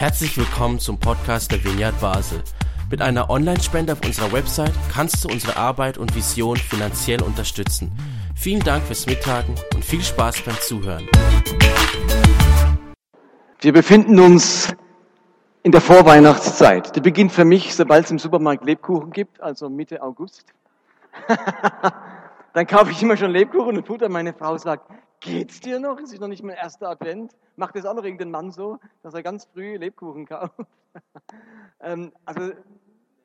Herzlich willkommen zum Podcast der Vineyard Basel. Mit einer Online-Spende auf unserer Website kannst du unsere Arbeit und Vision finanziell unterstützen. Vielen Dank fürs Mittagen und viel Spaß beim Zuhören. Wir befinden uns in der Vorweihnachtszeit. Die beginnt für mich, sobald es im Supermarkt Lebkuchen gibt, also Mitte August. Dann kaufe ich immer schon Lebkuchen und Futter. Meine Frau sagt, geht's dir noch? Ist es noch nicht mein erster Advent? Macht das auch noch irgendein Mann so, dass er ganz früh Lebkuchen kauft? ähm, also,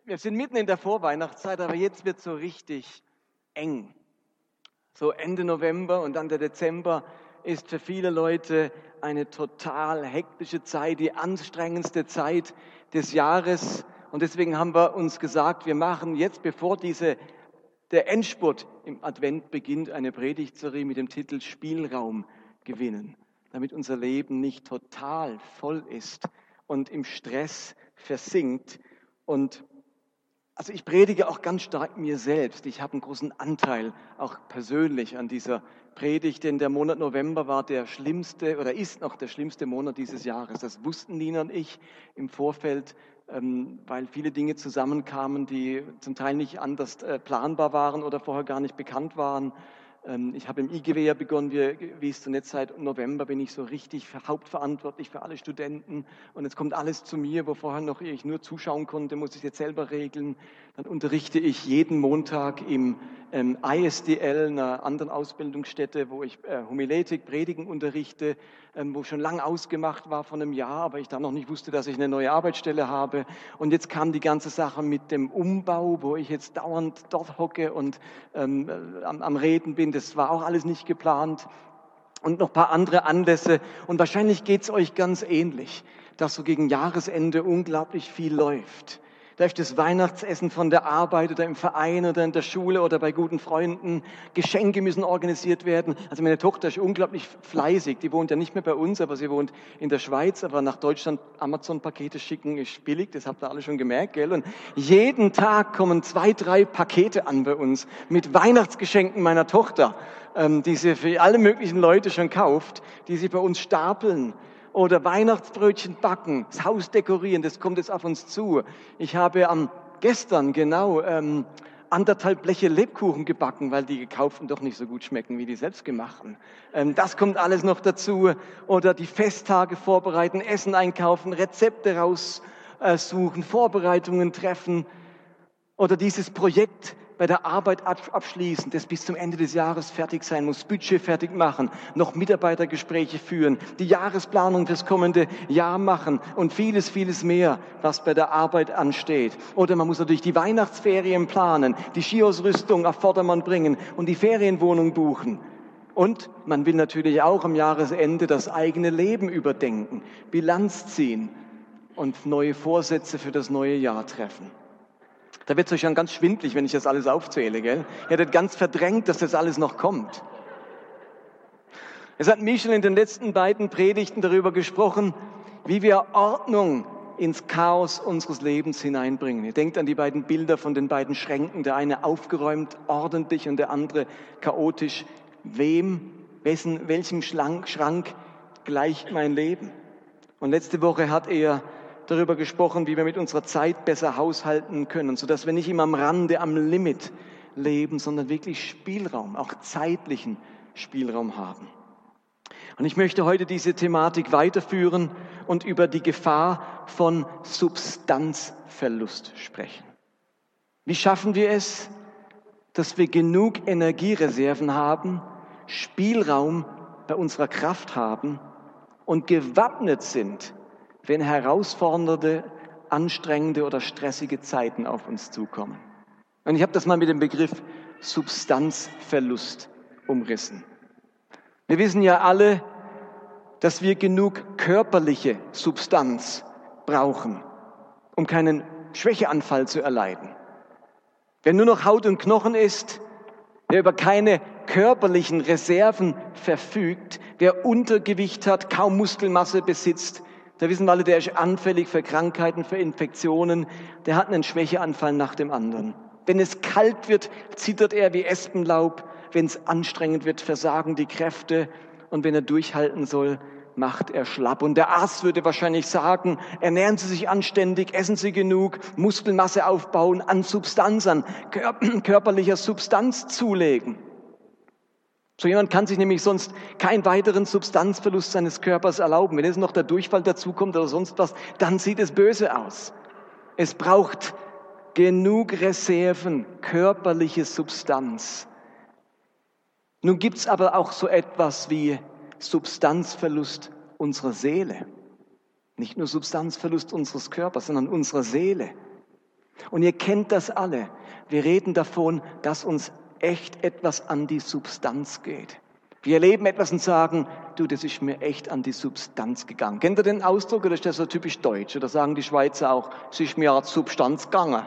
wir sind mitten in der Vorweihnachtszeit, aber jetzt wird so richtig eng. So Ende November und dann der Dezember ist für viele Leute eine total hektische Zeit, die anstrengendste Zeit des Jahres. Und deswegen haben wir uns gesagt, wir machen jetzt, bevor diese der Endspurt im Advent beginnt eine Predigtserie mit dem Titel Spielraum gewinnen, damit unser Leben nicht total voll ist und im Stress versinkt. Und also ich predige auch ganz stark mir selbst. Ich habe einen großen Anteil auch persönlich an dieser Predigt, denn der Monat November war der schlimmste oder ist noch der schlimmste Monat dieses Jahres. Das wussten Nina und ich im Vorfeld weil viele Dinge zusammenkamen, die zum Teil nicht anders äh, planbar waren oder vorher gar nicht bekannt waren. Ähm, ich habe im IGW ja begonnen, wie, wie es zuletzt seit November bin ich so richtig hauptverantwortlich für alle Studenten und jetzt kommt alles zu mir, wo vorher noch ich nur zuschauen konnte, muss ich jetzt selber regeln. Dann unterrichte ich jeden Montag im ähm, ISDL, einer anderen Ausbildungsstätte, wo ich äh, Homiletik, Predigen unterrichte, ähm, wo schon lang ausgemacht war von einem Jahr, aber ich dann noch nicht wusste, dass ich eine neue Arbeitsstelle habe. Und jetzt kam die ganze Sache mit dem Umbau, wo ich jetzt dauernd dort hocke und ähm, äh, am, am Reden bin. Das war auch alles nicht geplant. Und noch ein paar andere Anlässe. Und wahrscheinlich geht es euch ganz ähnlich, dass so gegen Jahresende unglaublich viel läuft ist das Weihnachtsessen von der Arbeit oder im Verein oder in der Schule oder bei guten Freunden. Geschenke müssen organisiert werden. Also meine Tochter ist unglaublich fleißig. Die wohnt ja nicht mehr bei uns, aber sie wohnt in der Schweiz. Aber nach Deutschland Amazon-Pakete schicken ist billig. Das habt ihr alle schon gemerkt, gell? Und jeden Tag kommen zwei, drei Pakete an bei uns mit Weihnachtsgeschenken meiner Tochter, ähm, die sie für alle möglichen Leute schon kauft, die sie bei uns stapeln oder Weihnachtsbrötchen backen, das Haus dekorieren, das kommt jetzt auf uns zu. Ich habe am gestern genau ähm, anderthalb Bleche Lebkuchen gebacken, weil die gekauften doch nicht so gut schmecken wie die selbstgemachten. Ähm, das kommt alles noch dazu. Oder die Festtage vorbereiten, Essen einkaufen, Rezepte raussuchen, Vorbereitungen treffen. Oder dieses Projekt bei der Arbeit abschließen, das bis zum Ende des Jahres fertig sein muss, Budget fertig machen, noch Mitarbeitergespräche führen, die Jahresplanung fürs kommende Jahr machen und vieles, vieles mehr, was bei der Arbeit ansteht. Oder man muss natürlich die Weihnachtsferien planen, die Skiausrüstung auf Vordermann bringen und die Ferienwohnung buchen. Und man will natürlich auch am Jahresende das eigene Leben überdenken, Bilanz ziehen und neue Vorsätze für das neue Jahr treffen. Da wird es euch schon ganz schwindlig, wenn ich das alles aufzähle, gell? Ihr hättet ganz verdrängt, dass das alles noch kommt. Es hat Michel in den letzten beiden Predigten darüber gesprochen, wie wir Ordnung ins Chaos unseres Lebens hineinbringen. Ihr denkt an die beiden Bilder von den beiden Schränken, der eine aufgeräumt, ordentlich und der andere chaotisch. Wem, wessen, welchem Schrank, Schrank gleicht mein Leben? Und letzte Woche hat er darüber gesprochen, wie wir mit unserer Zeit besser haushalten können, sodass wir nicht immer am Rande, am Limit leben, sondern wirklich Spielraum, auch zeitlichen Spielraum haben. Und ich möchte heute diese Thematik weiterführen und über die Gefahr von Substanzverlust sprechen. Wie schaffen wir es, dass wir genug Energiereserven haben, Spielraum bei unserer Kraft haben und gewappnet sind wenn herausfordernde, anstrengende oder stressige Zeiten auf uns zukommen. Und ich habe das mal mit dem Begriff Substanzverlust umrissen. Wir wissen ja alle, dass wir genug körperliche Substanz brauchen, um keinen Schwächeanfall zu erleiden. Wer nur noch Haut und Knochen ist, wer über keine körperlichen Reserven verfügt, wer Untergewicht hat, kaum Muskelmasse besitzt, da wissen wir alle, der ist anfällig für Krankheiten, für Infektionen. Der hat einen Schwächeanfall nach dem anderen. Wenn es kalt wird, zittert er wie Espenlaub. Wenn es anstrengend wird, versagen die Kräfte. Und wenn er durchhalten soll, macht er schlapp. Und der Arzt würde wahrscheinlich sagen, ernähren Sie sich anständig, essen Sie genug, Muskelmasse aufbauen, an Substanz, an körperlicher Substanz zulegen. So jemand kann sich nämlich sonst keinen weiteren Substanzverlust seines Körpers erlauben. Wenn jetzt noch der Durchfall dazukommt oder sonst was, dann sieht es böse aus. Es braucht genug Reserven, körperliche Substanz. Nun gibt's aber auch so etwas wie Substanzverlust unserer Seele. Nicht nur Substanzverlust unseres Körpers, sondern unserer Seele. Und ihr kennt das alle. Wir reden davon, dass uns echt etwas an die Substanz geht. Wir erleben etwas und sagen, du, das ist mir echt an die Substanz gegangen. Kennt ihr den Ausdruck oder ist das so typisch deutsch? Oder sagen die Schweizer auch, es ist mir an die Substanz gegangen?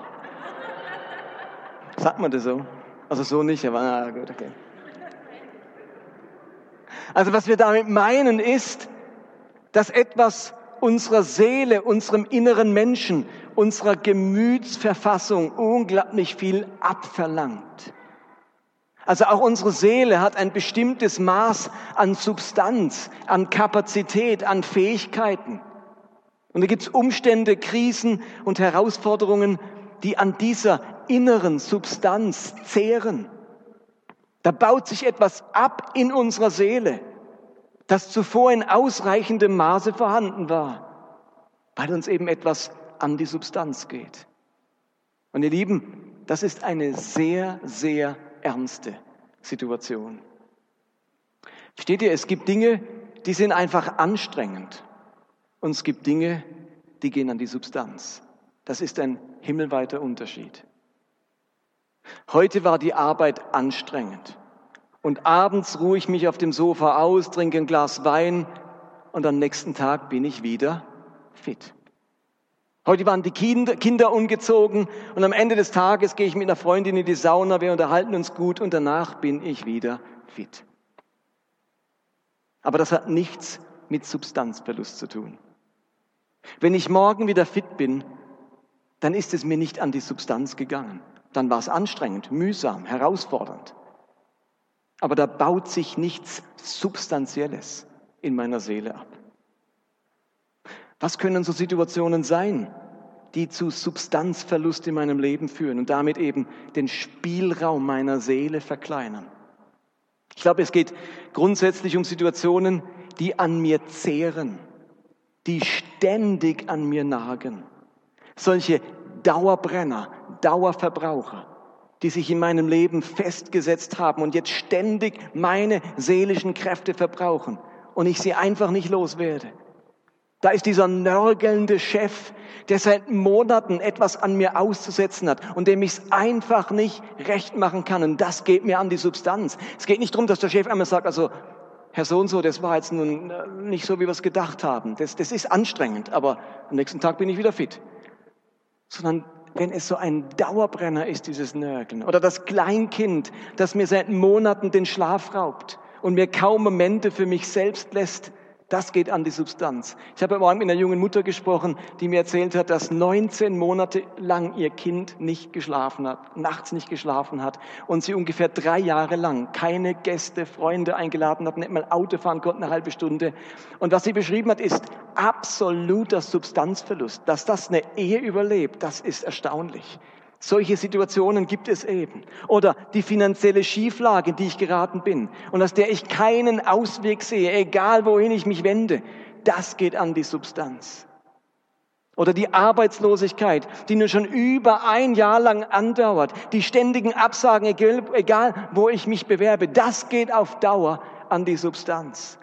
Sagt man das so? Also so nicht, aber na gut, okay. Also was wir damit meinen ist, dass etwas unserer Seele, unserem inneren Menschen, unserer Gemütsverfassung unglaublich viel abverlangt. Also auch unsere Seele hat ein bestimmtes Maß an Substanz, an Kapazität, an Fähigkeiten. Und da gibt es Umstände, Krisen und Herausforderungen, die an dieser inneren Substanz zehren. Da baut sich etwas ab in unserer Seele, das zuvor in ausreichendem Maße vorhanden war, weil uns eben etwas an die Substanz geht. Und ihr Lieben, das ist eine sehr, sehr ernste Situation. Steht ihr, es gibt Dinge, die sind einfach anstrengend und es gibt Dinge, die gehen an die Substanz. Das ist ein himmelweiter Unterschied. Heute war die Arbeit anstrengend. Und abends ruhe ich mich auf dem Sofa aus, trinke ein Glas Wein und am nächsten Tag bin ich wieder fit. Heute waren die Kinder ungezogen und am Ende des Tages gehe ich mit einer Freundin in die Sauna, wir unterhalten uns gut und danach bin ich wieder fit. Aber das hat nichts mit Substanzverlust zu tun. Wenn ich morgen wieder fit bin, dann ist es mir nicht an die Substanz gegangen dann war es anstrengend, mühsam, herausfordernd. Aber da baut sich nichts Substanzielles in meiner Seele ab. Was können so Situationen sein, die zu Substanzverlust in meinem Leben führen und damit eben den Spielraum meiner Seele verkleinern? Ich glaube, es geht grundsätzlich um Situationen, die an mir zehren, die ständig an mir nagen. Solche Dauerbrenner, Dauerverbraucher, die sich in meinem Leben festgesetzt haben und jetzt ständig meine seelischen Kräfte verbrauchen und ich sie einfach nicht loswerde. Da ist dieser nörgelnde Chef, der seit Monaten etwas an mir auszusetzen hat und dem ich es einfach nicht recht machen kann. Und das geht mir an die Substanz. Es geht nicht darum, dass der Chef einmal sagt, also Herr so und so, das war jetzt nun äh, nicht so, wie wir es gedacht haben. Das, das ist anstrengend, aber am nächsten Tag bin ich wieder fit. Sondern wenn es so ein Dauerbrenner ist, dieses Nörgeln. Oder das Kleinkind, das mir seit Monaten den Schlaf raubt und mir kaum Momente für mich selbst lässt, das geht an die Substanz. Ich habe morgen mit einer jungen Mutter gesprochen, die mir erzählt hat, dass 19 Monate lang ihr Kind nicht geschlafen hat, nachts nicht geschlafen hat und sie ungefähr drei Jahre lang keine Gäste, Freunde eingeladen hat, nicht mal Auto fahren konnte, eine halbe Stunde. Und was sie beschrieben hat, ist absoluter Substanzverlust. Dass das eine Ehe überlebt, das ist erstaunlich. Solche Situationen gibt es eben. Oder die finanzielle Schieflage, in die ich geraten bin und aus der ich keinen Ausweg sehe, egal wohin ich mich wende, das geht an die Substanz. Oder die Arbeitslosigkeit, die nur schon über ein Jahr lang andauert, die ständigen Absagen, egal wo ich mich bewerbe, das geht auf Dauer an die Substanz.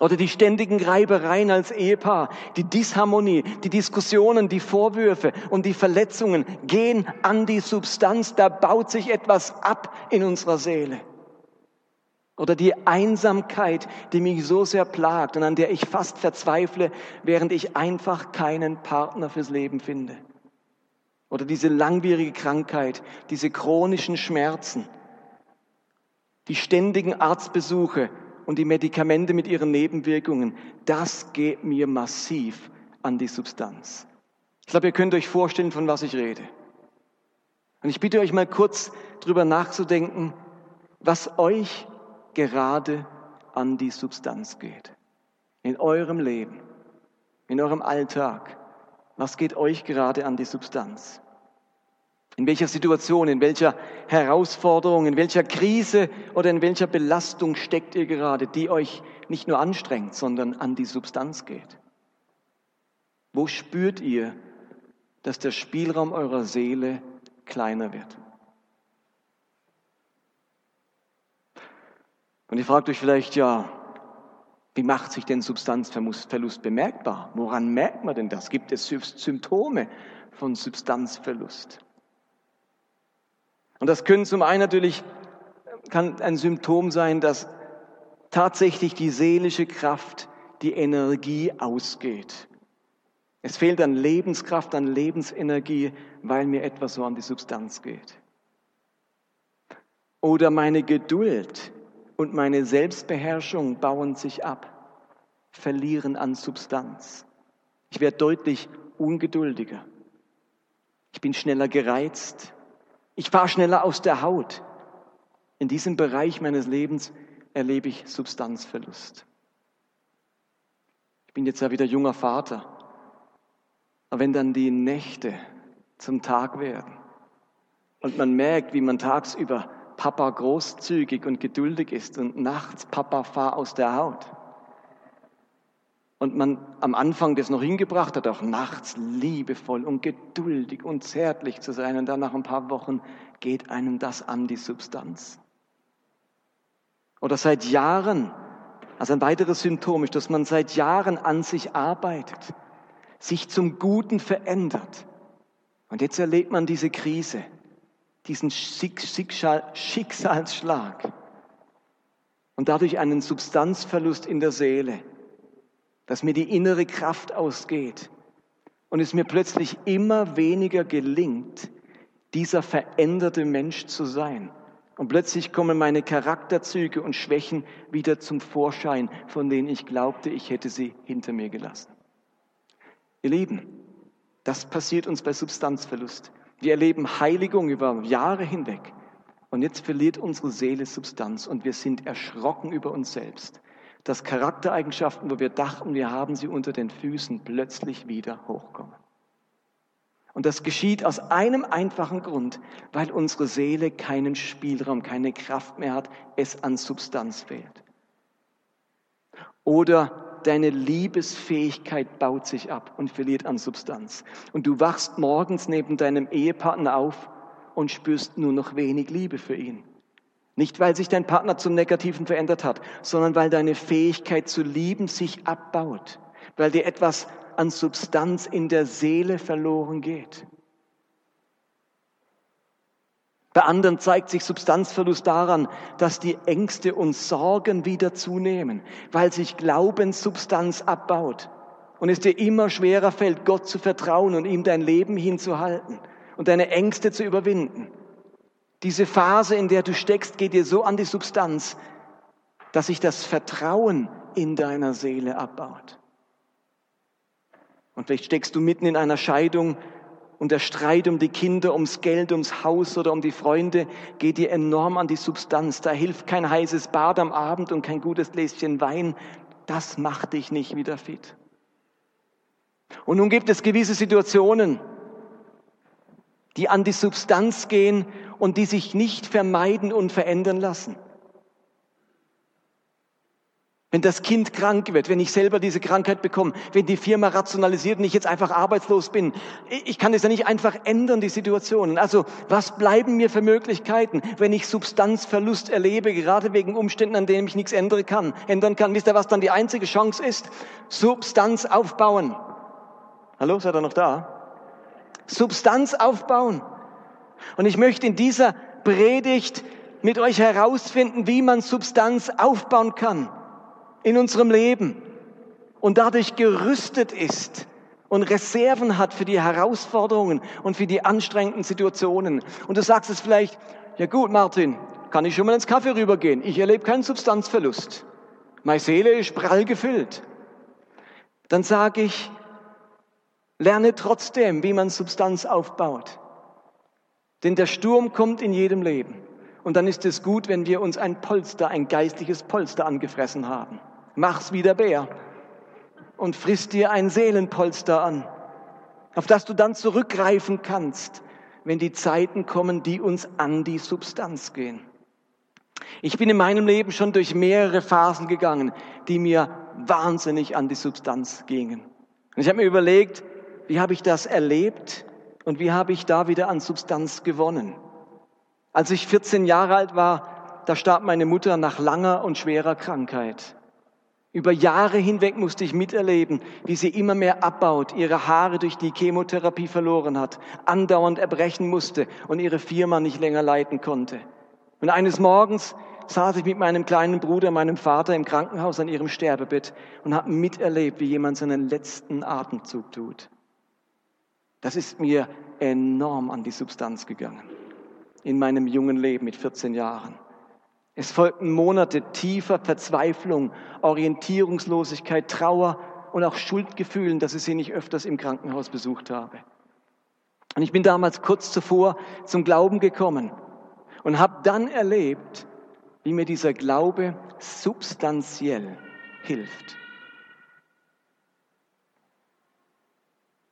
Oder die ständigen Reibereien als Ehepaar, die Disharmonie, die Diskussionen, die Vorwürfe und die Verletzungen gehen an die Substanz, da baut sich etwas ab in unserer Seele. Oder die Einsamkeit, die mich so sehr plagt und an der ich fast verzweifle, während ich einfach keinen Partner fürs Leben finde. Oder diese langwierige Krankheit, diese chronischen Schmerzen, die ständigen Arztbesuche, und die Medikamente mit ihren Nebenwirkungen, das geht mir massiv an die Substanz. Ich glaube, ihr könnt euch vorstellen, von was ich rede. Und ich bitte euch mal kurz drüber nachzudenken, was euch gerade an die Substanz geht. in eurem Leben, in eurem Alltag, was geht euch gerade an die Substanz? In welcher Situation, in welcher Herausforderung, in welcher Krise oder in welcher Belastung steckt ihr gerade, die euch nicht nur anstrengt, sondern an die Substanz geht? Wo spürt ihr, dass der Spielraum eurer Seele kleiner wird? Und ihr fragt euch vielleicht, ja, wie macht sich denn Substanzverlust bemerkbar? Woran merkt man denn das? Gibt es Symptome von Substanzverlust? Und das können zum einen natürlich, kann ein Symptom sein, dass tatsächlich die seelische Kraft, die Energie ausgeht. Es fehlt an Lebenskraft, an Lebensenergie, weil mir etwas so an die Substanz geht. Oder meine Geduld und meine Selbstbeherrschung bauen sich ab, verlieren an Substanz. Ich werde deutlich ungeduldiger. Ich bin schneller gereizt. Ich fahre schneller aus der Haut. In diesem Bereich meines Lebens erlebe ich Substanzverlust. Ich bin jetzt ja wieder junger Vater. Aber wenn dann die Nächte zum Tag werden und man merkt, wie man tagsüber Papa großzügig und geduldig ist und nachts Papa fahr aus der Haut. Und man am Anfang das noch hingebracht hat, auch nachts liebevoll und geduldig und zärtlich zu sein. Und dann nach ein paar Wochen geht einem das an die Substanz. Oder seit Jahren, also ein weiteres Symptom ist, dass man seit Jahren an sich arbeitet, sich zum Guten verändert. Und jetzt erlebt man diese Krise diesen Schicksalsschlag und dadurch einen Substanzverlust in der Seele, dass mir die innere Kraft ausgeht und es mir plötzlich immer weniger gelingt, dieser veränderte Mensch zu sein. Und plötzlich kommen meine Charakterzüge und Schwächen wieder zum Vorschein, von denen ich glaubte, ich hätte sie hinter mir gelassen. Ihr Lieben, das passiert uns bei Substanzverlust. Wir erleben Heiligung über Jahre hinweg. Und jetzt verliert unsere Seele Substanz und wir sind erschrocken über uns selbst, dass Charaktereigenschaften, wo wir dachten, wir haben sie unter den Füßen, plötzlich wieder hochkommen. Und das geschieht aus einem einfachen Grund, weil unsere Seele keinen Spielraum, keine Kraft mehr hat, es an Substanz fehlt. Oder deine Liebesfähigkeit baut sich ab und verliert an Substanz. Und du wachst morgens neben deinem Ehepartner auf und spürst nur noch wenig Liebe für ihn. Nicht, weil sich dein Partner zum Negativen verändert hat, sondern weil deine Fähigkeit zu lieben sich abbaut, weil dir etwas an Substanz in der Seele verloren geht. Bei anderen zeigt sich Substanzverlust daran, dass die Ängste und Sorgen wieder zunehmen, weil sich Glaubenssubstanz abbaut und es dir immer schwerer fällt, Gott zu vertrauen und ihm dein Leben hinzuhalten und deine Ängste zu überwinden. Diese Phase, in der du steckst, geht dir so an die Substanz, dass sich das Vertrauen in deiner Seele abbaut. Und vielleicht steckst du mitten in einer Scheidung und der Streit um die Kinder, ums Geld, ums Haus oder um die Freunde geht dir enorm an die Substanz. Da hilft kein heißes Bad am Abend und kein gutes Gläschen Wein. Das macht dich nicht wieder fit. Und nun gibt es gewisse Situationen, die an die Substanz gehen und die sich nicht vermeiden und verändern lassen. Wenn das Kind krank wird, wenn ich selber diese Krankheit bekomme, wenn die Firma rationalisiert und ich jetzt einfach arbeitslos bin, ich kann es ja nicht einfach ändern, die Situationen. Also was bleiben mir für Möglichkeiten, wenn ich Substanzverlust erlebe, gerade wegen Umständen, an denen ich nichts ändern kann? Ändern kann. Wisst ihr, was dann die einzige Chance ist? Substanz aufbauen. Hallo, seid ihr noch da? Substanz aufbauen. Und ich möchte in dieser Predigt mit euch herausfinden, wie man Substanz aufbauen kann in unserem Leben und dadurch gerüstet ist und Reserven hat für die Herausforderungen und für die anstrengenden Situationen. Und du sagst es vielleicht, ja gut, Martin, kann ich schon mal ins Kaffee rübergehen? Ich erlebe keinen Substanzverlust. Meine Seele ist prall gefüllt. Dann sage ich, lerne trotzdem, wie man Substanz aufbaut. Denn der Sturm kommt in jedem Leben. Und dann ist es gut, wenn wir uns ein Polster, ein geistliches Polster angefressen haben. Mach's wie der Bär. und frisst dir ein Seelenpolster an, auf das du dann zurückgreifen kannst, wenn die Zeiten kommen, die uns an die Substanz gehen. Ich bin in meinem Leben schon durch mehrere Phasen gegangen, die mir wahnsinnig an die Substanz gingen. Und ich habe mir überlegt, wie habe ich das erlebt und wie habe ich da wieder an Substanz gewonnen. Als ich 14 Jahre alt war, da starb meine Mutter nach langer und schwerer Krankheit. Über Jahre hinweg musste ich miterleben, wie sie immer mehr abbaut, ihre Haare durch die Chemotherapie verloren hat, andauernd erbrechen musste und ihre Firma nicht länger leiten konnte. Und eines Morgens saß ich mit meinem kleinen Bruder, meinem Vater im Krankenhaus an ihrem Sterbebett und habe miterlebt, wie jemand seinen letzten Atemzug tut. Das ist mir enorm an die Substanz gegangen in meinem jungen Leben mit 14 Jahren. Es folgten Monate tiefer Verzweiflung, Orientierungslosigkeit, Trauer und auch Schuldgefühlen, dass ich sie nicht öfters im Krankenhaus besucht habe. Und ich bin damals kurz zuvor zum Glauben gekommen und habe dann erlebt, wie mir dieser Glaube substanziell hilft.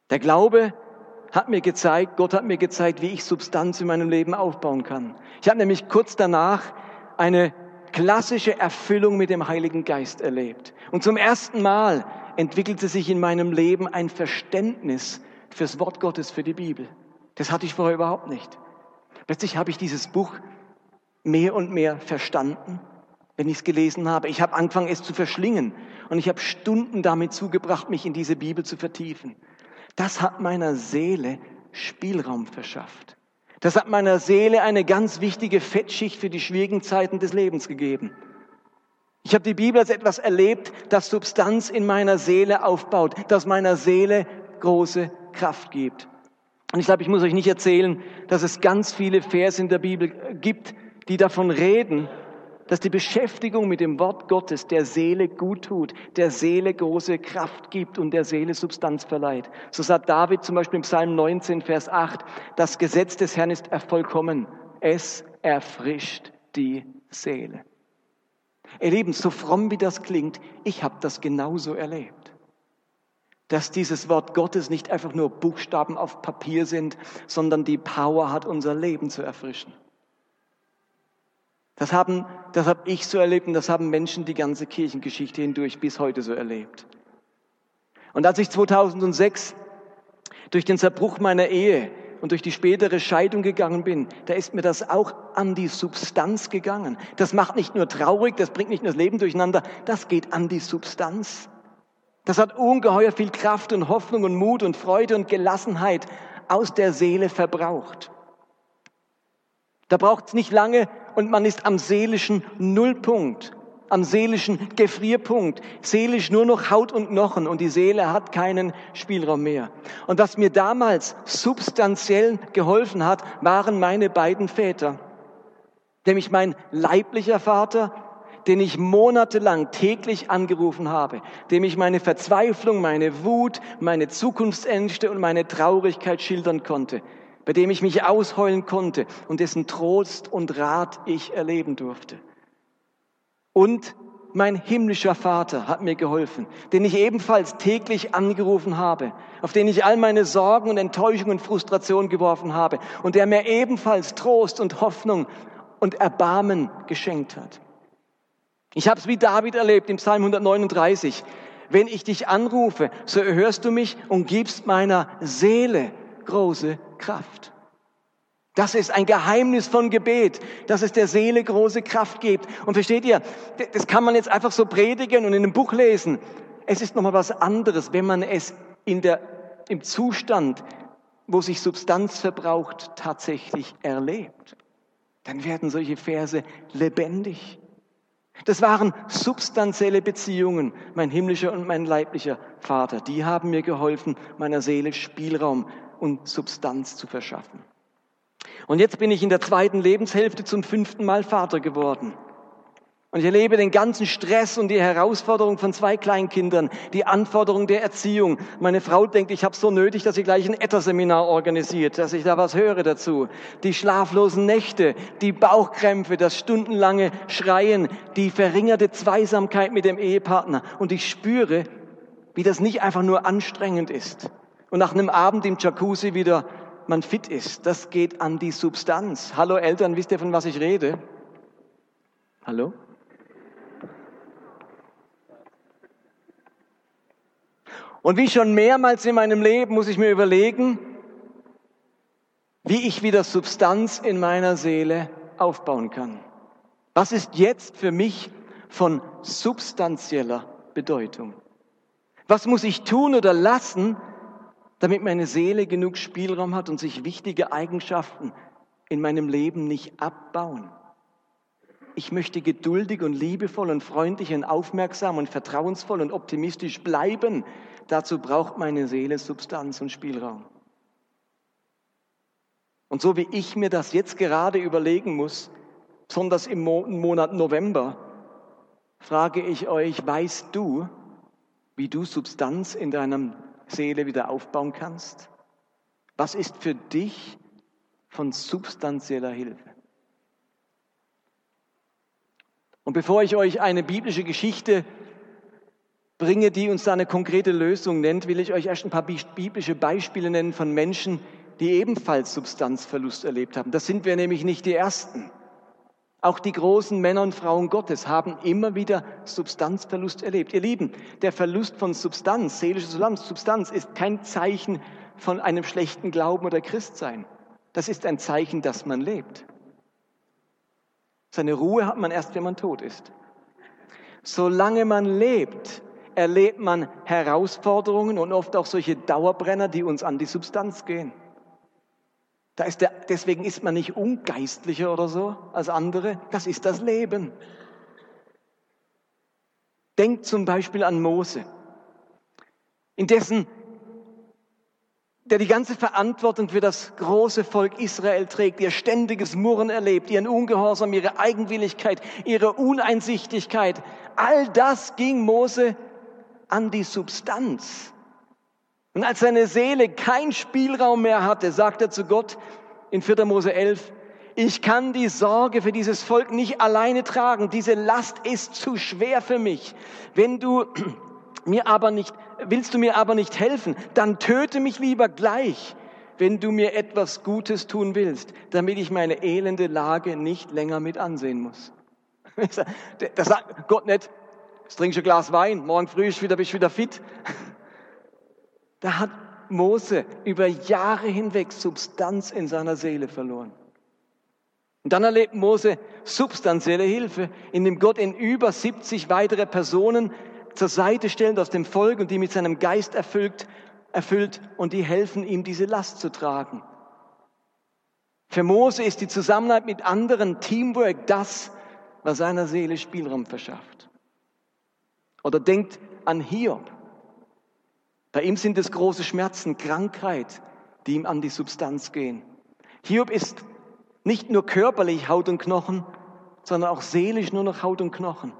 Der Glaube hat mir gezeigt, Gott hat mir gezeigt, wie ich Substanz in meinem Leben aufbauen kann. Ich habe nämlich kurz danach eine klassische Erfüllung mit dem Heiligen Geist erlebt. Und zum ersten Mal entwickelte sich in meinem Leben ein Verständnis fürs Wort Gottes, für die Bibel. Das hatte ich vorher überhaupt nicht. Plötzlich habe ich dieses Buch mehr und mehr verstanden, wenn ich es gelesen habe. Ich habe angefangen, es zu verschlingen. Und ich habe Stunden damit zugebracht, mich in diese Bibel zu vertiefen. Das hat meiner Seele Spielraum verschafft. Das hat meiner Seele eine ganz wichtige Fettschicht für die schwierigen Zeiten des Lebens gegeben. Ich habe die Bibel als etwas erlebt, das Substanz in meiner Seele aufbaut, das meiner Seele große Kraft gibt. Und ich glaube, ich muss euch nicht erzählen, dass es ganz viele Verse in der Bibel gibt, die davon reden, dass die Beschäftigung mit dem Wort Gottes der Seele gut tut, der Seele große Kraft gibt und der Seele Substanz verleiht. So sagt David zum Beispiel im Psalm 19, Vers 8, das Gesetz des Herrn ist vollkommen, es erfrischt die Seele. Ihr Lieben, so fromm wie das klingt, ich habe das genauso erlebt. Dass dieses Wort Gottes nicht einfach nur Buchstaben auf Papier sind, sondern die Power hat, unser Leben zu erfrischen. Das, haben, das habe ich so erlebt und das haben Menschen die ganze Kirchengeschichte hindurch bis heute so erlebt. Und als ich 2006 durch den Zerbruch meiner Ehe und durch die spätere Scheidung gegangen bin, da ist mir das auch an die Substanz gegangen. Das macht nicht nur traurig, das bringt nicht nur das Leben durcheinander, das geht an die Substanz. Das hat ungeheuer viel Kraft und Hoffnung und Mut und Freude und Gelassenheit aus der Seele verbraucht. Da braucht es nicht lange, und man ist am seelischen Nullpunkt, am seelischen Gefrierpunkt, seelisch nur noch Haut und Knochen und die Seele hat keinen Spielraum mehr. Und was mir damals substanziell geholfen hat, waren meine beiden Väter, nämlich mein leiblicher Vater, den ich monatelang täglich angerufen habe, dem ich meine Verzweiflung, meine Wut, meine Zukunftsängste und meine Traurigkeit schildern konnte bei dem ich mich ausheulen konnte und dessen Trost und Rat ich erleben durfte. Und mein himmlischer Vater hat mir geholfen, den ich ebenfalls täglich angerufen habe, auf den ich all meine Sorgen und Enttäuschungen und Frustrationen geworfen habe und der mir ebenfalls Trost und Hoffnung und Erbarmen geschenkt hat. Ich habe es wie David erlebt im Psalm 139. Wenn ich dich anrufe, so erhörst du mich und gibst meiner Seele große Kraft. Das ist ein Geheimnis von Gebet, dass es der Seele große Kraft gibt. Und versteht ihr, das kann man jetzt einfach so predigen und in einem Buch lesen. Es ist nochmal was anderes, wenn man es in der, im Zustand, wo sich Substanz verbraucht, tatsächlich erlebt. Dann werden solche Verse lebendig. Das waren substanzielle Beziehungen, mein himmlischer und mein leiblicher Vater. Die haben mir geholfen, meiner Seele Spielraum und Substanz zu verschaffen. Und jetzt bin ich in der zweiten Lebenshälfte zum fünften Mal Vater geworden. Und ich erlebe den ganzen Stress und die Herausforderung von zwei Kleinkindern, die Anforderung der Erziehung. Meine Frau denkt, ich habe so nötig, dass sie gleich ein Etterseminar organisiert, dass ich da was höre dazu. Die schlaflosen Nächte, die Bauchkrämpfe, das stundenlange Schreien, die verringerte Zweisamkeit mit dem Ehepartner. Und ich spüre, wie das nicht einfach nur anstrengend ist und nach einem Abend im Jacuzzi wieder man fit ist. Das geht an die Substanz. Hallo Eltern, wisst ihr, von was ich rede? Hallo? Und wie schon mehrmals in meinem Leben muss ich mir überlegen, wie ich wieder Substanz in meiner Seele aufbauen kann. Was ist jetzt für mich von substanzieller Bedeutung? Was muss ich tun oder lassen, damit meine Seele genug Spielraum hat und sich wichtige Eigenschaften in meinem Leben nicht abbauen? Ich möchte geduldig und liebevoll und freundlich und aufmerksam und vertrauensvoll und optimistisch bleiben. Dazu braucht meine Seele Substanz und Spielraum. Und so wie ich mir das jetzt gerade überlegen muss, besonders im Monat November, frage ich euch, weißt du, wie du Substanz in deiner Seele wieder aufbauen kannst? Was ist für dich von substanzieller Hilfe? Und bevor ich euch eine biblische Geschichte bringe, die uns da eine konkrete Lösung nennt, will ich euch erst ein paar biblische Beispiele nennen von Menschen, die ebenfalls Substanzverlust erlebt haben. Das sind wir nämlich nicht die Ersten. Auch die großen Männer und Frauen Gottes haben immer wieder Substanzverlust erlebt. Ihr Lieben, der Verlust von Substanz, seelische Substanz, ist kein Zeichen von einem schlechten Glauben oder Christsein. Das ist ein Zeichen, dass man lebt. Seine Ruhe hat man erst, wenn man tot ist. Solange man lebt, erlebt man Herausforderungen und oft auch solche Dauerbrenner, die uns an die Substanz gehen. Da ist der, deswegen ist man nicht ungeistlicher oder so als andere. Das ist das Leben. Denkt zum Beispiel an Mose, in dessen der die ganze Verantwortung für das große Volk Israel trägt, ihr ständiges Murren erlebt, ihren Ungehorsam, ihre Eigenwilligkeit, ihre Uneinsichtigkeit. All das ging Mose an die Substanz. Und als seine Seele keinen Spielraum mehr hatte, sagt er zu Gott in 4. Mose 11, ich kann die Sorge für dieses Volk nicht alleine tragen. Diese Last ist zu schwer für mich. Wenn du mir aber nicht, willst du mir aber nicht helfen, dann töte mich lieber gleich, wenn du mir etwas Gutes tun willst, damit ich meine elende Lage nicht länger mit ansehen muss. Das sagt Gott nicht, jetzt trinkst du ein Glas Wein, morgen früh bist du wieder, bist wieder fit. Da hat Mose über Jahre hinweg Substanz in seiner Seele verloren. Und dann erlebt Mose substanzielle Hilfe, indem Gott in über 70 weitere Personen zur Seite stellt aus dem Volk und die mit seinem Geist erfüllt, erfüllt und die helfen ihm, diese Last zu tragen. Für Mose ist die Zusammenarbeit mit anderen Teamwork das, was seiner Seele Spielraum verschafft. Oder denkt an Hiob. Bei ihm sind es große Schmerzen, Krankheit, die ihm an die Substanz gehen. Hiob ist nicht nur körperlich Haut und Knochen, sondern auch seelisch nur noch Haut und Knochen.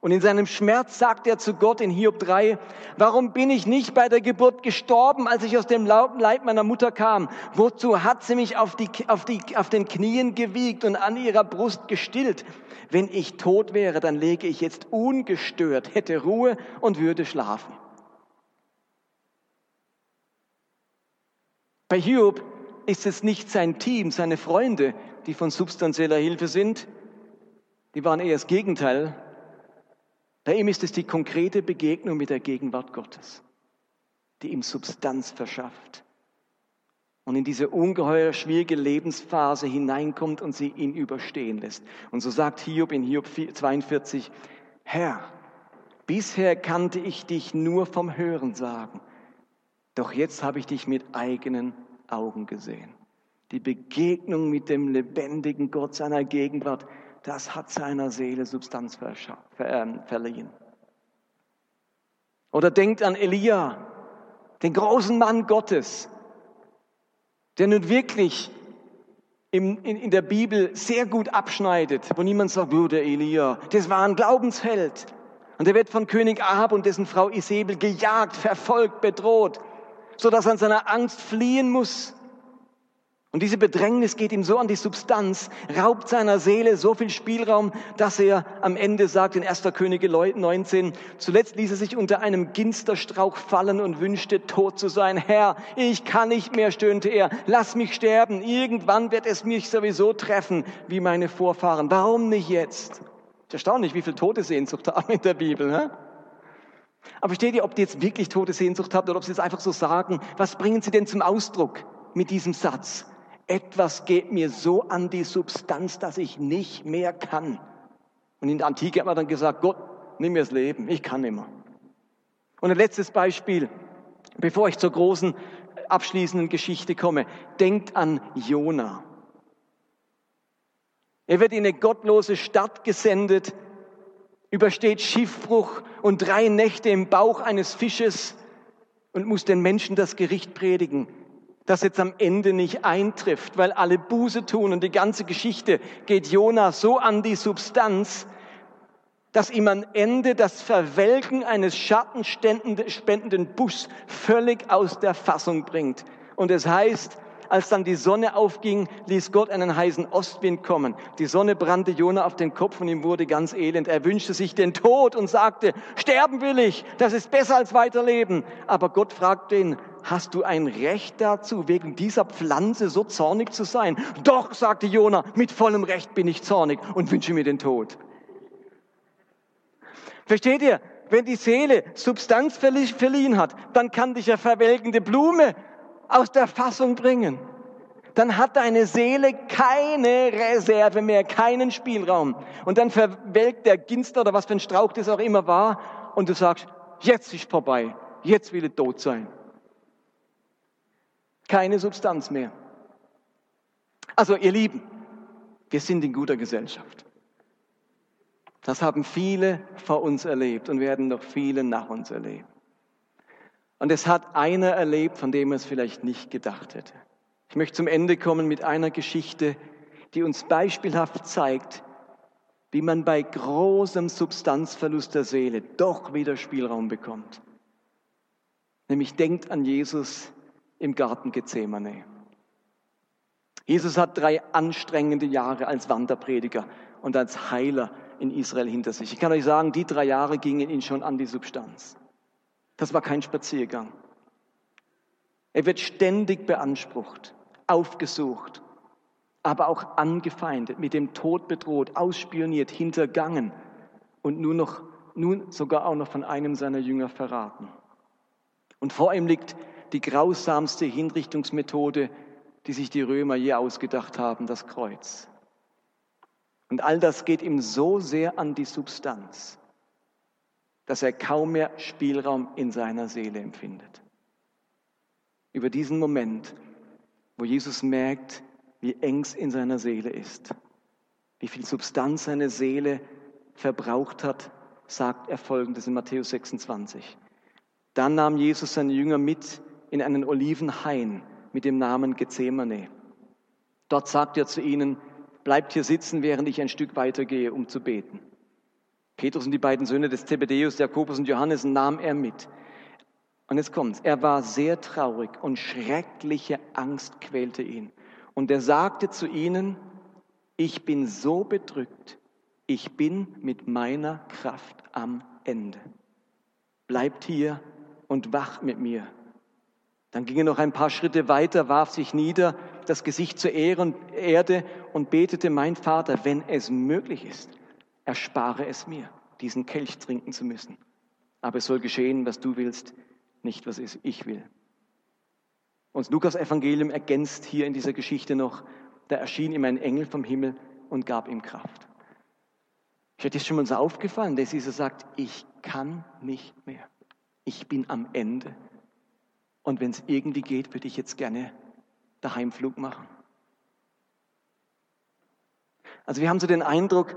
Und in seinem Schmerz sagt er zu Gott in Hiob 3, warum bin ich nicht bei der Geburt gestorben, als ich aus dem Leib meiner Mutter kam? Wozu hat sie mich auf, die, auf, die, auf den Knien gewiegt und an ihrer Brust gestillt? Wenn ich tot wäre, dann lege ich jetzt ungestört, hätte Ruhe und würde schlafen. Bei Hiob ist es nicht sein Team, seine Freunde, die von substanzieller Hilfe sind. Die waren eher das Gegenteil. Bei ihm ist es die konkrete Begegnung mit der Gegenwart Gottes, die ihm Substanz verschafft und in diese ungeheuer schwierige Lebensphase hineinkommt und sie ihn überstehen lässt. Und so sagt Hiob in Hiob 42, Herr, bisher kannte ich dich nur vom Hören sagen, doch jetzt habe ich dich mit eigenen Augen gesehen. Die Begegnung mit dem lebendigen Gott seiner Gegenwart das hat seiner Seele Substanz ähm, verliehen. Oder denkt an Elia, den großen Mann Gottes, der nun wirklich in, in, in der Bibel sehr gut abschneidet, wo niemand sagt, oh, der Elia, das war ein Glaubensheld. Und er wird von König Ahab und dessen Frau Isabel gejagt, verfolgt, bedroht, so dass er an seiner Angst fliehen muss. Und diese Bedrängnis geht ihm so an die Substanz, raubt seiner Seele so viel Spielraum, dass er am Ende sagt in 1. Könige 19, zuletzt ließ er sich unter einem Ginsterstrauch fallen und wünschte tot zu sein. Herr, ich kann nicht mehr, stöhnte er, lass mich sterben, irgendwann wird es mich sowieso treffen, wie meine Vorfahren. Warum nicht jetzt? Erstaunlich, wie viel Todesehnsucht haben in der Bibel. Ne? Aber versteht ihr, ob die jetzt wirklich tote Sehnsucht habt oder ob sie es einfach so sagen? Was bringen sie denn zum Ausdruck mit diesem Satz? etwas geht mir so an die Substanz, dass ich nicht mehr kann. Und in der Antike hat man dann gesagt, Gott, nimm mir das Leben, ich kann nicht mehr. Und ein letztes Beispiel, bevor ich zur großen abschließenden Geschichte komme. Denkt an Jona. Er wird in eine gottlose Stadt gesendet, übersteht Schiffbruch und drei Nächte im Bauch eines Fisches und muss den Menschen das Gericht predigen das jetzt am Ende nicht eintrifft, weil alle Buße tun und die ganze Geschichte geht Jona so an die Substanz, dass ihm am Ende das Verwelken eines schattenspendenden Buschs völlig aus der Fassung bringt. Und es heißt, als dann die Sonne aufging, ließ Gott einen heißen Ostwind kommen. Die Sonne brannte Jona auf den Kopf und ihm wurde ganz elend. Er wünschte sich den Tod und sagte, sterben will ich, das ist besser als weiterleben. Aber Gott fragte ihn, hast du ein Recht dazu, wegen dieser Pflanze so zornig zu sein? Doch, sagte Jona, mit vollem Recht bin ich zornig und wünsche mir den Tod. Versteht ihr? Wenn die Seele Substanz verliehen hat, dann kann dich ja verwelkende Blume aus der Fassung bringen. Dann hat deine Seele keine Reserve mehr, keinen Spielraum. Und dann verwelkt der Ginster oder was für ein Strauch das auch immer war und du sagst, jetzt ist vorbei, jetzt will ich tot sein keine Substanz mehr. Also ihr Lieben, wir sind in guter Gesellschaft. Das haben viele vor uns erlebt und werden noch viele nach uns erleben. Und es hat einer erlebt, von dem er es vielleicht nicht gedacht hätte. Ich möchte zum Ende kommen mit einer Geschichte, die uns beispielhaft zeigt, wie man bei großem Substanzverlust der Seele doch wieder Spielraum bekommt. Nämlich denkt an Jesus, im Garten Gethsemane. Jesus hat drei anstrengende Jahre als Wanderprediger und als Heiler in Israel hinter sich. Ich kann euch sagen, die drei Jahre gingen ihn schon an die Substanz. Das war kein Spaziergang. Er wird ständig beansprucht, aufgesucht, aber auch angefeindet, mit dem Tod bedroht, ausspioniert, hintergangen und nun, noch, nun sogar auch noch von einem seiner Jünger verraten. Und vor ihm liegt die grausamste Hinrichtungsmethode, die sich die Römer je ausgedacht haben, das Kreuz. Und all das geht ihm so sehr an die Substanz, dass er kaum mehr Spielraum in seiner Seele empfindet. Über diesen Moment, wo Jesus merkt, wie eng es in seiner Seele ist, wie viel Substanz seine Seele verbraucht hat, sagt er folgendes in Matthäus 26. Dann nahm Jesus seine Jünger mit in einen Olivenhain mit dem Namen Gethsemane. Dort sagt er zu ihnen, bleibt hier sitzen, während ich ein Stück weitergehe, um zu beten. Petrus und die beiden Söhne des Zebedeus, Jakobus und Johannes, nahm er mit. Und jetzt kommt's. Er war sehr traurig und schreckliche Angst quälte ihn. Und er sagte zu ihnen, ich bin so bedrückt, ich bin mit meiner Kraft am Ende. Bleibt hier und wach mit mir. Dann ging er noch ein paar Schritte weiter, warf sich nieder, das Gesicht zur Erde und betete, mein Vater, wenn es möglich ist, erspare es mir, diesen Kelch trinken zu müssen. Aber es soll geschehen, was du willst, nicht was ich will. Und Lukas Evangelium ergänzt hier in dieser Geschichte noch, da erschien ihm ein Engel vom Himmel und gab ihm Kraft. Ich hätte es schon mal so aufgefallen, dass dieser sagt, ich kann nicht mehr. Ich bin am Ende. Und wenn es irgendwie geht, würde ich jetzt gerne daheim Flug machen. Also wir haben so den Eindruck,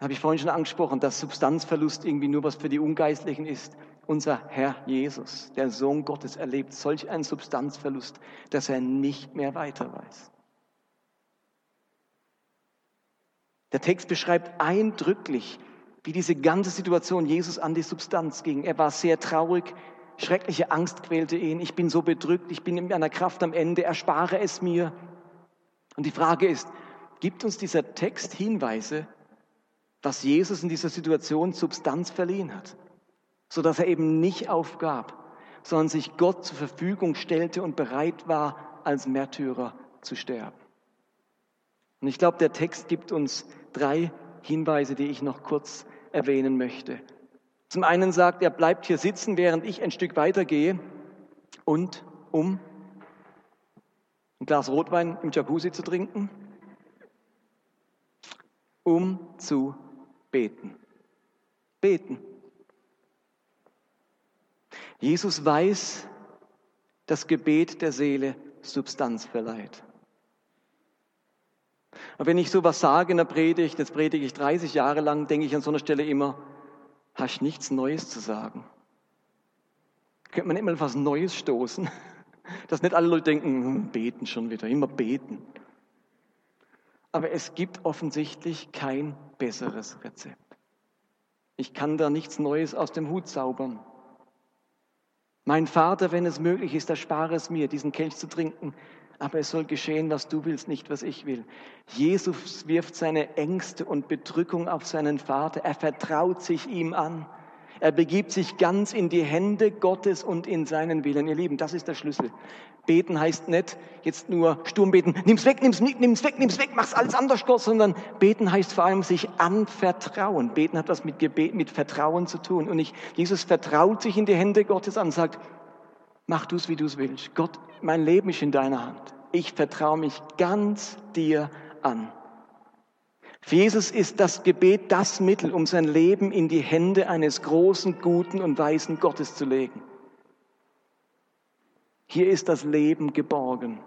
habe ich vorhin schon angesprochen, dass Substanzverlust irgendwie nur was für die Ungeistlichen ist. Unser Herr Jesus, der Sohn Gottes, erlebt solch einen Substanzverlust, dass er nicht mehr weiter weiß. Der Text beschreibt eindrücklich, wie diese ganze Situation Jesus an die Substanz ging. Er war sehr traurig, schreckliche Angst quälte ihn. Ich bin so bedrückt, ich bin in meiner Kraft am Ende, erspare es mir. Und die Frage ist, gibt uns dieser Text Hinweise, dass Jesus in dieser Situation Substanz verliehen hat, sodass er eben nicht aufgab, sondern sich Gott zur Verfügung stellte und bereit war, als Märtyrer zu sterben. Und ich glaube, der Text gibt uns drei Hinweise, die ich noch kurz erwähnen möchte. Zum einen sagt er, bleibt hier sitzen, während ich ein Stück weitergehe und um ein Glas Rotwein im Jacuzzi zu trinken, um zu beten. Beten. Jesus weiß, dass Gebet der Seele Substanz verleiht. Und wenn ich sowas sage in der Predigt, jetzt predige ich 30 Jahre lang, denke ich an so einer Stelle immer, hast nichts Neues zu sagen. Könnte man immer was Neues stoßen? Dass nicht alle Leute denken, hm, beten schon wieder, immer beten. Aber es gibt offensichtlich kein besseres Rezept. Ich kann da nichts Neues aus dem Hut zaubern. Mein Vater, wenn es möglich ist, erspare es mir, diesen Kelch zu trinken, aber es soll geschehen, was du willst, nicht was ich will. Jesus wirft seine Ängste und Bedrückung auf seinen Vater. Er vertraut sich ihm an. Er begibt sich ganz in die Hände Gottes und in seinen Willen. Ihr Lieben, das ist der Schlüssel. Beten heißt nicht jetzt nur Sturm beten, nimm's weg, nimm's, nimm's weg, nimm's weg, mach's alles anders, Gott, sondern beten heißt vor allem sich anvertrauen. Beten hat was mit Gebet, mit Vertrauen zu tun. Und ich, Jesus vertraut sich in die Hände Gottes an und sagt, mach du's, wie du's willst. Gott, mein Leben ist in deiner Hand. Ich vertraue mich ganz dir an. Für Jesus ist das Gebet das Mittel, um sein Leben in die Hände eines großen, guten und weisen Gottes zu legen. Hier ist das Leben geborgen.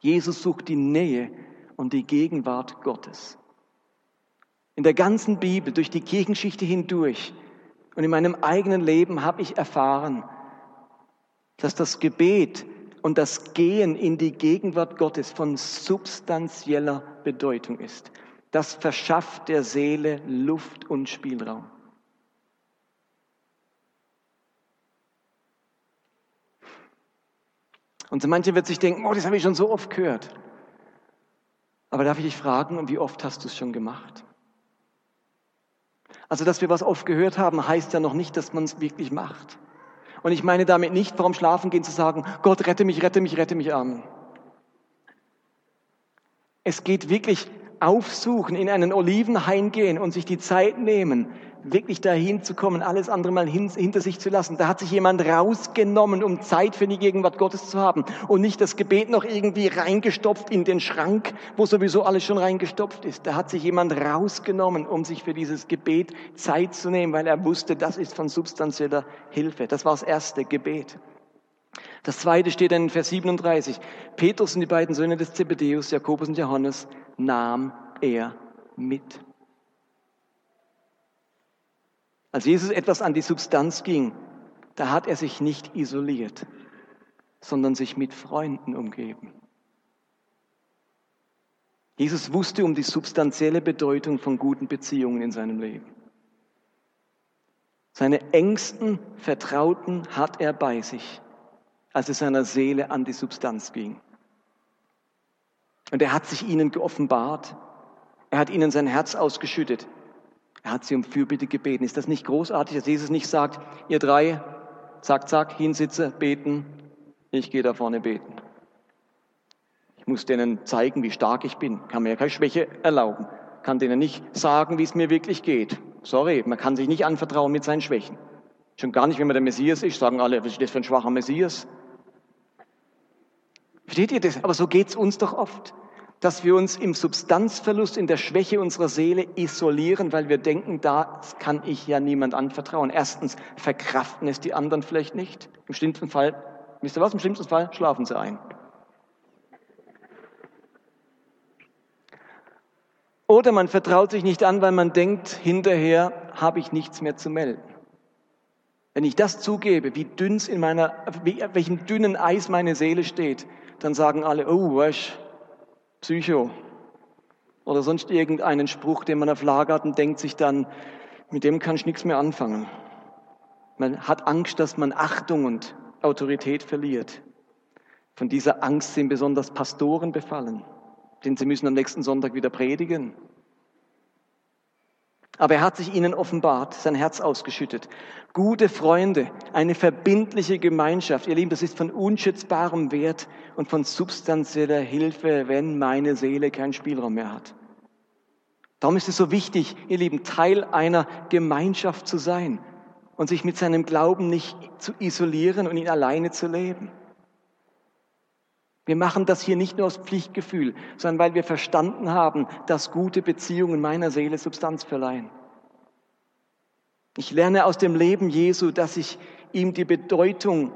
Jesus sucht die Nähe und die Gegenwart Gottes. In der ganzen Bibel, durch die Kirchenschichte hindurch und in meinem eigenen Leben habe ich erfahren, dass das Gebet und das Gehen in die Gegenwart Gottes von substanzieller Bedeutung ist. Das verschafft der Seele Luft und Spielraum. Und so manche wird sich denken, oh, das habe ich schon so oft gehört. Aber darf ich dich fragen, und wie oft hast du es schon gemacht? Also, dass wir was oft gehört haben, heißt ja noch nicht, dass man es wirklich macht. Und ich meine damit nicht, vorm Schlafengehen zu sagen, Gott, rette mich, rette mich, rette mich, Amen. Es geht wirklich aufsuchen, in einen Olivenhain gehen und sich die Zeit nehmen, wirklich dahin zu kommen, alles andere mal hin, hinter sich zu lassen. Da hat sich jemand rausgenommen, um Zeit für die Gegenwart Gottes zu haben und nicht das Gebet noch irgendwie reingestopft in den Schrank, wo sowieso alles schon reingestopft ist. Da hat sich jemand rausgenommen, um sich für dieses Gebet Zeit zu nehmen, weil er wusste, das ist von substanzieller Hilfe. Das war das erste Gebet. Das zweite steht dann in Vers 37. Petrus und die beiden Söhne des Zebedeus, Jakobus und Johannes, nahm er mit. Als Jesus etwas an die Substanz ging, da hat er sich nicht isoliert, sondern sich mit Freunden umgeben. Jesus wusste um die substanzielle Bedeutung von guten Beziehungen in seinem Leben. Seine engsten Vertrauten hat er bei sich, als es seiner Seele an die Substanz ging. Und er hat sich ihnen geoffenbart. Er hat ihnen sein Herz ausgeschüttet. Er hat sie um Fürbitte gebeten. Ist das nicht großartig, dass Jesus nicht sagt, ihr drei, zack, zack, hinsitze, beten, ich gehe da vorne beten. Ich muss denen zeigen, wie stark ich bin. Kann mir ja keine Schwäche erlauben. Kann denen nicht sagen, wie es mir wirklich geht. Sorry, man kann sich nicht anvertrauen mit seinen Schwächen. Schon gar nicht, wenn man der Messias ist, sagen alle, was ist das für ein schwacher Messias? Versteht ihr das? Aber so geht's uns doch oft dass wir uns im Substanzverlust, in der Schwäche unserer Seele isolieren, weil wir denken, da kann ich ja niemand anvertrauen. Erstens verkraften es die anderen vielleicht nicht. Im schlimmsten Fall, wisst ihr was, im schlimmsten Fall schlafen sie ein. Oder man vertraut sich nicht an, weil man denkt, hinterher habe ich nichts mehr zu melden. Wenn ich das zugebe, wie dünn in meiner, wie, welchem dünnen Eis meine Seele steht, dann sagen alle, oh, weißt, Psycho oder sonst irgendeinen Spruch, den man auf Lager hat und denkt sich dann, mit dem kann ich nichts mehr anfangen. Man hat Angst, dass man Achtung und Autorität verliert. Von dieser Angst sind besonders Pastoren befallen, denn sie müssen am nächsten Sonntag wieder predigen. Aber er hat sich ihnen offenbart, sein Herz ausgeschüttet. Gute Freunde, eine verbindliche Gemeinschaft. Ihr Lieben, das ist von unschätzbarem Wert und von substanzieller Hilfe, wenn meine Seele keinen Spielraum mehr hat. Darum ist es so wichtig, ihr Lieben, Teil einer Gemeinschaft zu sein und sich mit seinem Glauben nicht zu isolieren und ihn alleine zu leben. Wir machen das hier nicht nur aus Pflichtgefühl, sondern weil wir verstanden haben, dass gute Beziehungen meiner Seele Substanz verleihen. Ich lerne aus dem Leben Jesu, dass ich ihm die Bedeutung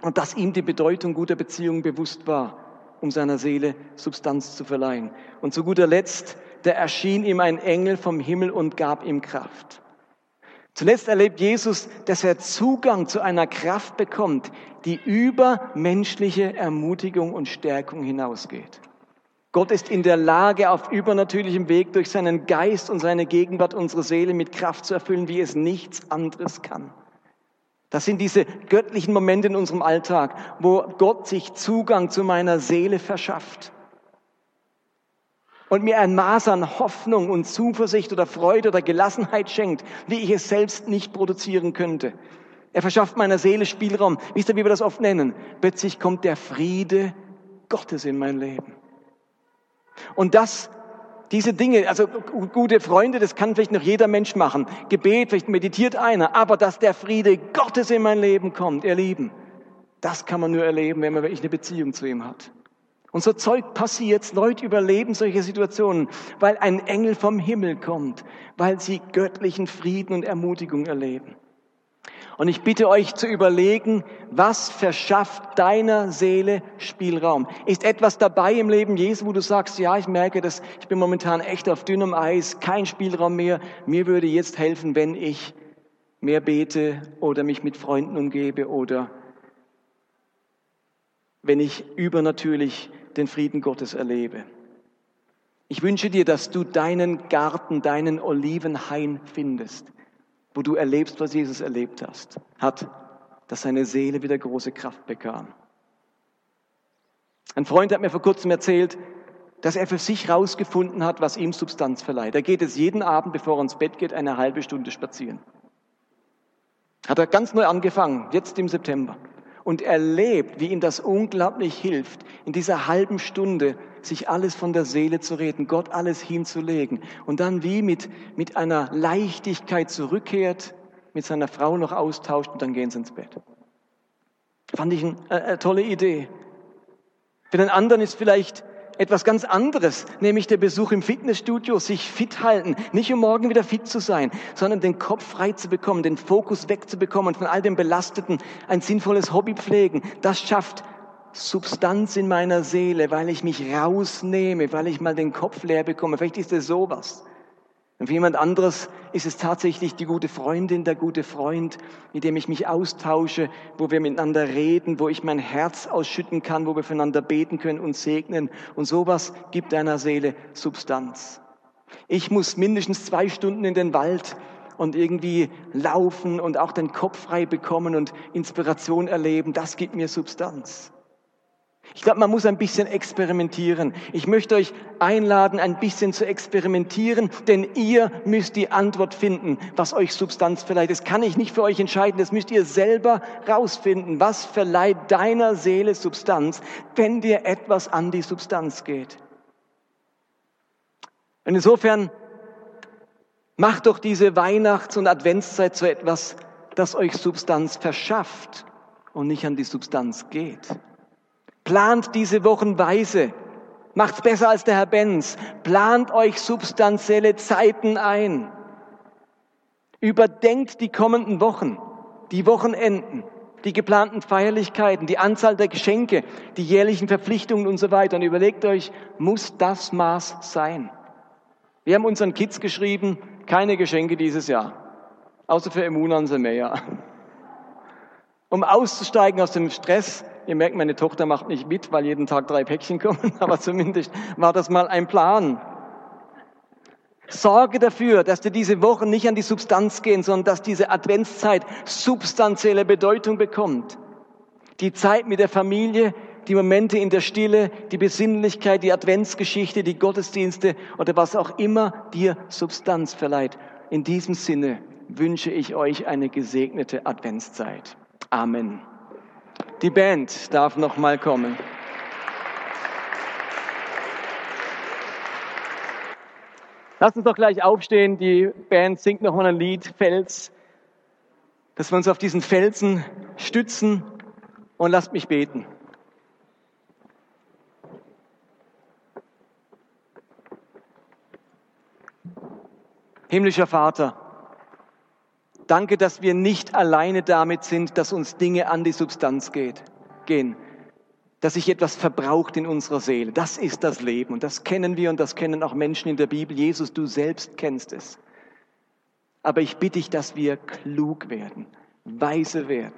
und dass ihm die Bedeutung guter Beziehungen bewusst war, um seiner Seele Substanz zu verleihen. Und zu guter Letzt, da erschien ihm ein Engel vom Himmel und gab ihm Kraft. Zuletzt erlebt Jesus, dass er Zugang zu einer Kraft bekommt, die über menschliche Ermutigung und Stärkung hinausgeht. Gott ist in der Lage, auf übernatürlichem Weg durch seinen Geist und seine Gegenwart unsere Seele mit Kraft zu erfüllen, wie es nichts anderes kann. Das sind diese göttlichen Momente in unserem Alltag, wo Gott sich Zugang zu meiner Seele verschafft und mir ein Maß an Hoffnung und Zuversicht oder Freude oder Gelassenheit schenkt, wie ich es selbst nicht produzieren könnte. Er verschafft meiner Seele Spielraum. Wisst ihr, wie wir das oft nennen? Plötzlich kommt der Friede Gottes in mein Leben. Und das, diese Dinge, also gute Freunde, das kann vielleicht noch jeder Mensch machen. Gebet, vielleicht meditiert einer. Aber dass der Friede Gottes in mein Leben kommt, ihr Lieben, das kann man nur erleben, wenn man wirklich eine Beziehung zu ihm hat. Und so Zeug passiert, Leute überleben solche Situationen, weil ein Engel vom Himmel kommt, weil sie göttlichen Frieden und Ermutigung erleben. Und ich bitte euch zu überlegen, was verschafft deiner Seele Spielraum? Ist etwas dabei im Leben Jesu, wo du sagst, ja, ich merke dass ich bin momentan echt auf dünnem Eis, kein Spielraum mehr. Mir würde jetzt helfen, wenn ich mehr bete oder mich mit Freunden umgebe oder wenn ich übernatürlich den Frieden Gottes erlebe. Ich wünsche dir, dass du deinen Garten, deinen Olivenhain findest, wo du erlebst, was Jesus erlebt hast, hat, dass seine Seele wieder große Kraft bekam. Ein Freund hat mir vor kurzem erzählt, dass er für sich herausgefunden hat, was ihm Substanz verleiht. Er geht es jeden Abend, bevor er ins Bett geht, eine halbe Stunde spazieren. Hat er ganz neu angefangen, jetzt im September und erlebt, wie ihm das unglaublich hilft, in dieser halben Stunde sich alles von der Seele zu reden, Gott alles hinzulegen und dann wie mit, mit einer Leichtigkeit zurückkehrt, mit seiner Frau noch austauscht und dann gehen sie ins Bett. Fand ich eine, eine tolle Idee. Für den anderen ist vielleicht etwas ganz anderes, nämlich der Besuch im Fitnessstudio, sich fit halten, nicht um morgen wieder fit zu sein, sondern den Kopf frei zu bekommen, den Fokus wegzubekommen von all dem Belasteten, ein sinnvolles Hobby pflegen. Das schafft Substanz in meiner Seele, weil ich mich rausnehme, weil ich mal den Kopf leer bekomme. Vielleicht ist es sowas. Und für jemand anderes ist es tatsächlich die gute Freundin, der gute Freund, mit dem ich mich austausche, wo wir miteinander reden, wo ich mein Herz ausschütten kann, wo wir füreinander beten können und segnen. Und sowas gibt deiner Seele Substanz. Ich muss mindestens zwei Stunden in den Wald und irgendwie laufen und auch den Kopf frei bekommen und Inspiration erleben. Das gibt mir Substanz. Ich glaube, man muss ein bisschen experimentieren. Ich möchte euch einladen, ein bisschen zu experimentieren, denn ihr müsst die Antwort finden, was euch Substanz verleiht. Das kann ich nicht für euch entscheiden, das müsst ihr selber rausfinden. Was verleiht deiner Seele Substanz, wenn dir etwas an die Substanz geht? Und insofern macht doch diese Weihnachts- und Adventszeit zu etwas, das euch Substanz verschafft und nicht an die Substanz geht. Plant diese Wochen weise. Macht's besser als der Herr Benz. Plant euch substanzielle Zeiten ein. Überdenkt die kommenden Wochen, die Wochenenden, die geplanten Feierlichkeiten, die Anzahl der Geschenke, die jährlichen Verpflichtungen und so weiter. Und überlegt euch, muss das Maß sein? Wir haben unseren Kids geschrieben, keine Geschenke dieses Jahr. Außer für Emunan Semeya. Um auszusteigen aus dem Stress, Ihr merkt, meine Tochter macht nicht mit, weil jeden Tag drei Päckchen kommen, aber zumindest war das mal ein Plan. Sorge dafür, dass dir diese Wochen nicht an die Substanz gehen, sondern dass diese Adventszeit substanzielle Bedeutung bekommt. Die Zeit mit der Familie, die Momente in der Stille, die Besinnlichkeit, die Adventsgeschichte, die Gottesdienste oder was auch immer dir Substanz verleiht. In diesem Sinne wünsche ich euch eine gesegnete Adventszeit. Amen. Die Band darf noch mal kommen. Lass uns doch gleich aufstehen. Die Band singt noch mal ein Lied, Fels, dass wir uns auf diesen Felsen stützen und lasst mich beten. Himmlischer Vater, danke, dass wir nicht alleine damit sind, dass uns Dinge an die Substanz geht, gehen, dass sich etwas verbraucht in unserer Seele. Das ist das Leben und das kennen wir und das kennen auch Menschen in der Bibel. Jesus, du selbst kennst es. Aber ich bitte dich, dass wir klug werden, weise werden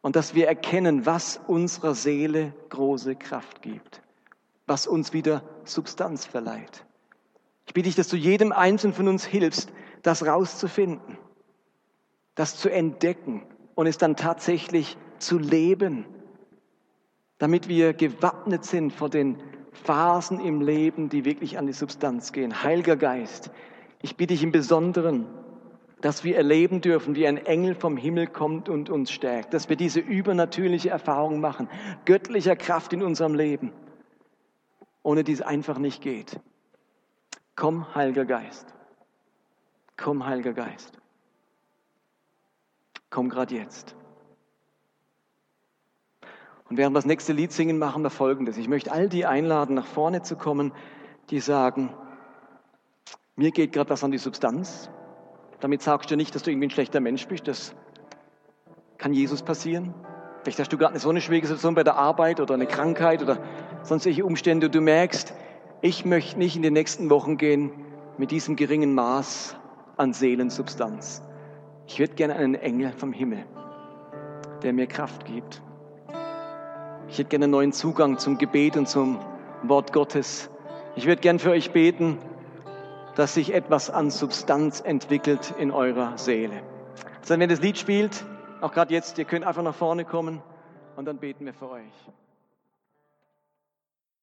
und dass wir erkennen, was unserer Seele große Kraft gibt, was uns wieder Substanz verleiht. Ich bitte dich, dass du jedem Einzelnen von uns hilfst, das rauszufinden, das zu entdecken und es dann tatsächlich zu leben, damit wir gewappnet sind vor den Phasen im Leben, die wirklich an die Substanz gehen. Heiliger Geist, ich bitte dich im Besonderen, dass wir erleben dürfen, wie ein Engel vom Himmel kommt und uns stärkt, dass wir diese übernatürliche Erfahrung machen, göttlicher Kraft in unserem Leben, ohne die es einfach nicht geht. Komm, Heiliger Geist. Komm, Heiliger Geist. Komm gerade jetzt. Und während wir das nächste Lied singen, machen wir Folgendes. Ich möchte all die einladen, nach vorne zu kommen, die sagen, mir geht gerade was an die Substanz. Damit sagst du nicht, dass du irgendwie ein schlechter Mensch bist. Das kann Jesus passieren. Vielleicht hast du gerade so eine schwierige Situation bei der Arbeit oder eine Krankheit oder sonstige Umstände du merkst, ich möchte nicht in den nächsten Wochen gehen mit diesem geringen Maß an Seelensubstanz. Ich würde gerne einen Engel vom Himmel, der mir Kraft gibt. Ich hätte gerne einen neuen Zugang zum Gebet und zum Wort Gottes. Ich würde gerne für euch beten, dass sich etwas an Substanz entwickelt in eurer Seele. Also wenn das Lied spielt, auch gerade jetzt, ihr könnt einfach nach vorne kommen und dann beten wir für euch.